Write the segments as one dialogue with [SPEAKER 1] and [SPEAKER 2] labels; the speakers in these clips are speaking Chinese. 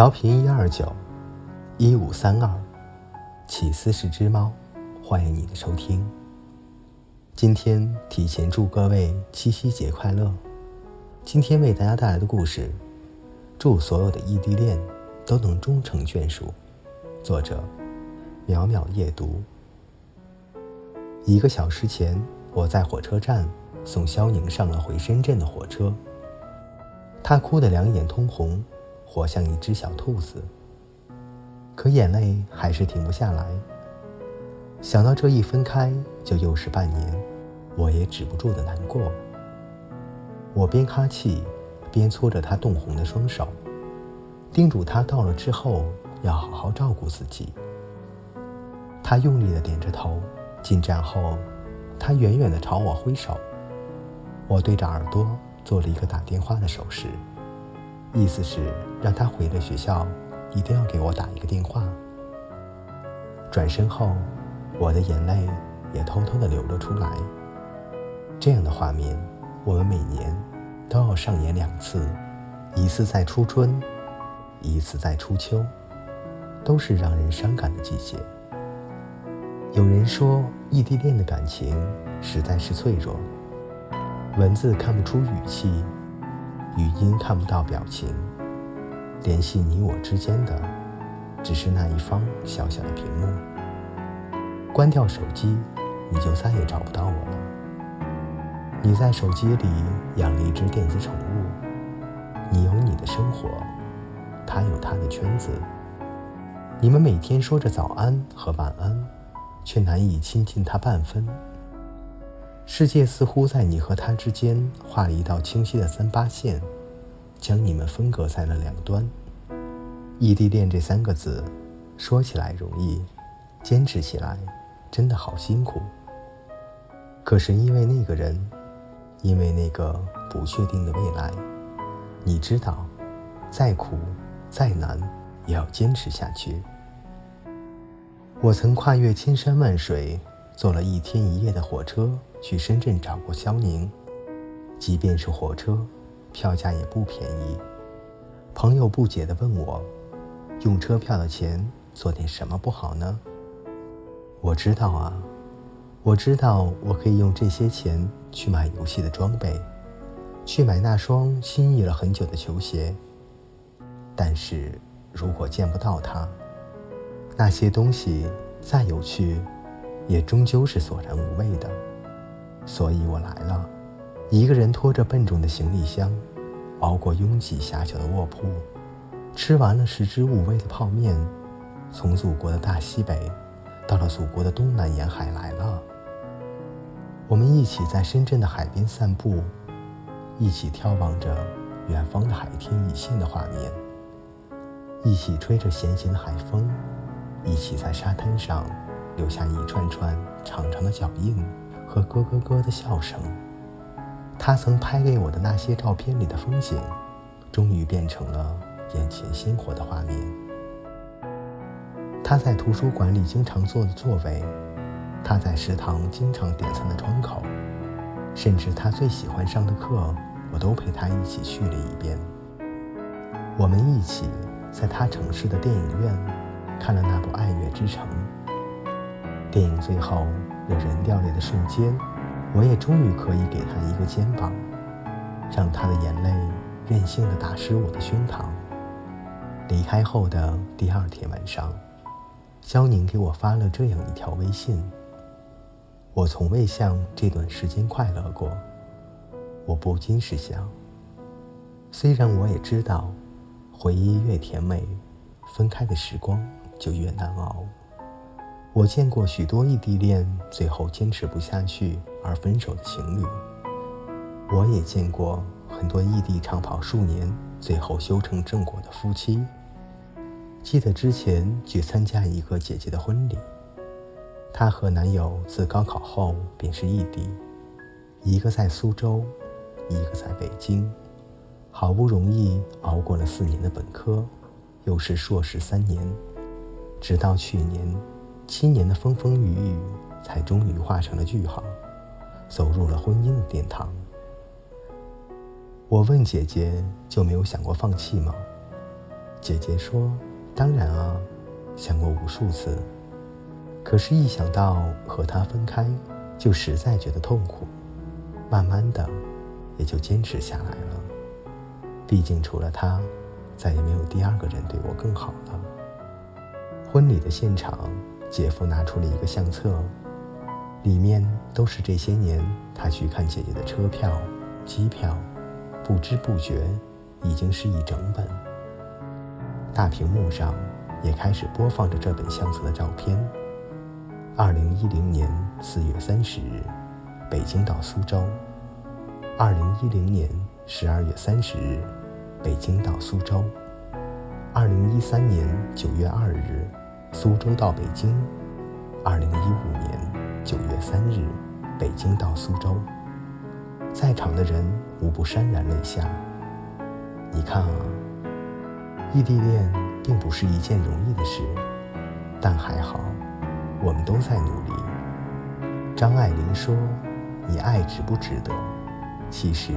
[SPEAKER 1] 调频一二九一五三二，起司是只猫，欢迎你的收听。今天提前祝各位七夕节快乐。今天为大家带来的故事，祝所有的异地恋都能终成眷属。作者：淼淼夜读。一个小时前，我在火车站送肖宁上了回深圳的火车，他哭得两眼通红。活像一只小兔子，可眼泪还是停不下来。想到这一分开就又是半年，我也止不住的难过。我边哈气，边搓着他冻红的双手，叮嘱他到了之后要好好照顾自己。他用力的点着头。进站后，他远远的朝我挥手，我对着耳朵做了一个打电话的手势。意思是让他回了学校，一定要给我打一个电话。转身后，我的眼泪也偷偷的流了出来。这样的画面，我们每年都要上演两次，一次在初春，一次在初秋，都是让人伤感的季节。有人说，异地恋的感情实在是脆弱，文字看不出语气。语音看不到表情，联系你我之间的，只是那一方小小的屏幕。关掉手机，你就再也找不到我了。你在手机里养了一只电子宠物，你有你的生活，他有他的圈子。你们每天说着早安和晚安，却难以亲近他半分。世界似乎在你和他之间画了一道清晰的三八线，将你们分隔在了两端。异地恋这三个字，说起来容易，坚持起来真的好辛苦。可是因为那个人，因为那个不确定的未来，你知道，再苦再难，也要坚持下去。我曾跨越千山万水，坐了一天一夜的火车。去深圳找过肖宁，即便是火车，票价也不便宜。朋友不解地问我：“用车票的钱做点什么不好呢？”我知道啊，我知道我可以用这些钱去买游戏的装备，去买那双心仪了很久的球鞋。但是如果见不到他，那些东西再有趣，也终究是索然无味的。所以我来了，一个人拖着笨重的行李箱，熬过拥挤狭小的卧铺，吃完了食之无味的泡面，从祖国的大西北，到了祖国的东南沿海来了。我们一起在深圳的海边散步，一起眺望着远方的海天一线的画面，一起吹着咸咸的海风，一起在沙滩上留下一串串长长的脚印。和咯咯咯的笑声，他曾拍给我的那些照片里的风景，终于变成了眼前鲜活的画面。他在图书馆里经常坐的座位，他在食堂经常点餐的窗口，甚至他最喜欢上的课，我都陪他一起去了一遍。我们一起在他城市的电影院看了那部《爱乐之城》。电影最后。有人掉泪的瞬间，我也终于可以给他一个肩膀，让他的眼泪任性的打湿我的胸膛。离开后的第二天晚上，肖宁给我发了这样一条微信：我从未像这段时间快乐过。我不禁是想，虽然我也知道，回忆越甜美，分开的时光就越难熬。我见过许多异地恋最后坚持不下去而分手的情侣，我也见过很多异地长跑数年最后修成正果的夫妻。记得之前去参加一个姐姐的婚礼，她和男友自高考后便是异地，一个在苏州，一个在北京，好不容易熬过了四年的本科，又是硕士三年，直到去年。七年的风风雨雨，才终于画成了句号，走入了婚姻的殿堂。我问姐姐：“就没有想过放弃吗？”姐姐说：“当然啊，想过无数次。可是，一想到和他分开，就实在觉得痛苦。慢慢的，也就坚持下来了。毕竟，除了他，再也没有第二个人对我更好了。”婚礼的现场，姐夫拿出了一个相册，里面都是这些年他去看姐姐的车票、机票，不知不觉，已经是一整本。大屏幕上也开始播放着这本相册的照片。二零一零年四月三十日，北京到苏州；二零一零年十二月三十日，北京到苏州；二零一三年九月二日，苏州到北京；二零一五年九月三日，北京到苏州。在场的人无不潸然泪下。你看啊。异地恋并不是一件容易的事，但还好，我们都在努力。张爱玲说：“你爱值不值得？其实，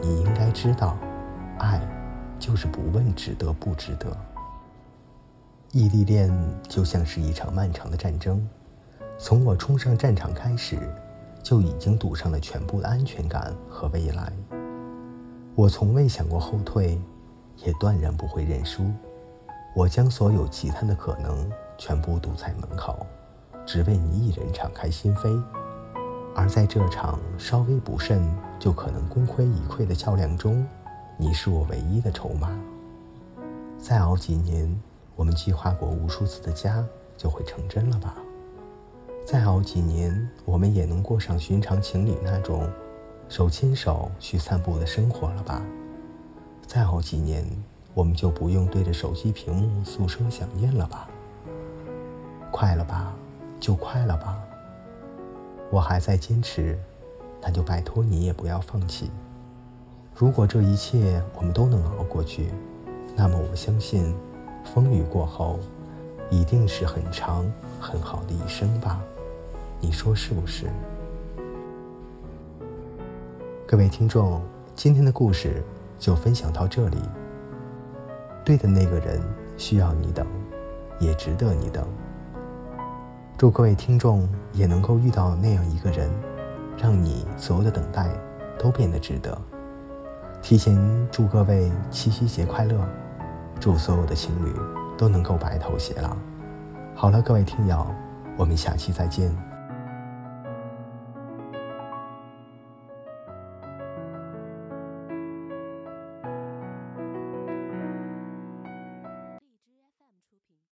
[SPEAKER 1] 你应该知道，爱就是不问值得不值得。”异地恋就像是一场漫长的战争，从我冲上战场开始，就已经赌上了全部的安全感和未来。我从未想过后退。也断然不会认输，我将所有其他的可能全部堵在门口，只为你一人敞开心扉。而在这场稍微不慎就可能功亏一篑的较量中，你是我唯一的筹码。再熬几年，我们计划过无数次的家就会成真了吧？再熬几年，我们也能过上寻常情侣那种手牵手去散步的生活了吧？再熬几年，我们就不用对着手机屏幕诉说想念了吧？快了吧，就快了吧。我还在坚持，那就拜托你也不要放弃。如果这一切我们都能熬过去，那么我相信，风雨过后，一定是很长很好的一生吧？你说是不是？各位听众，今天的故事。就分享到这里。对的那个人需要你等，也值得你等。祝各位听众也能够遇到那样一个人，让你所有的等待都变得值得。提前祝各位七夕节快乐，祝所有的情侣都能够白头偕老。好了，各位听友，我们下期再见。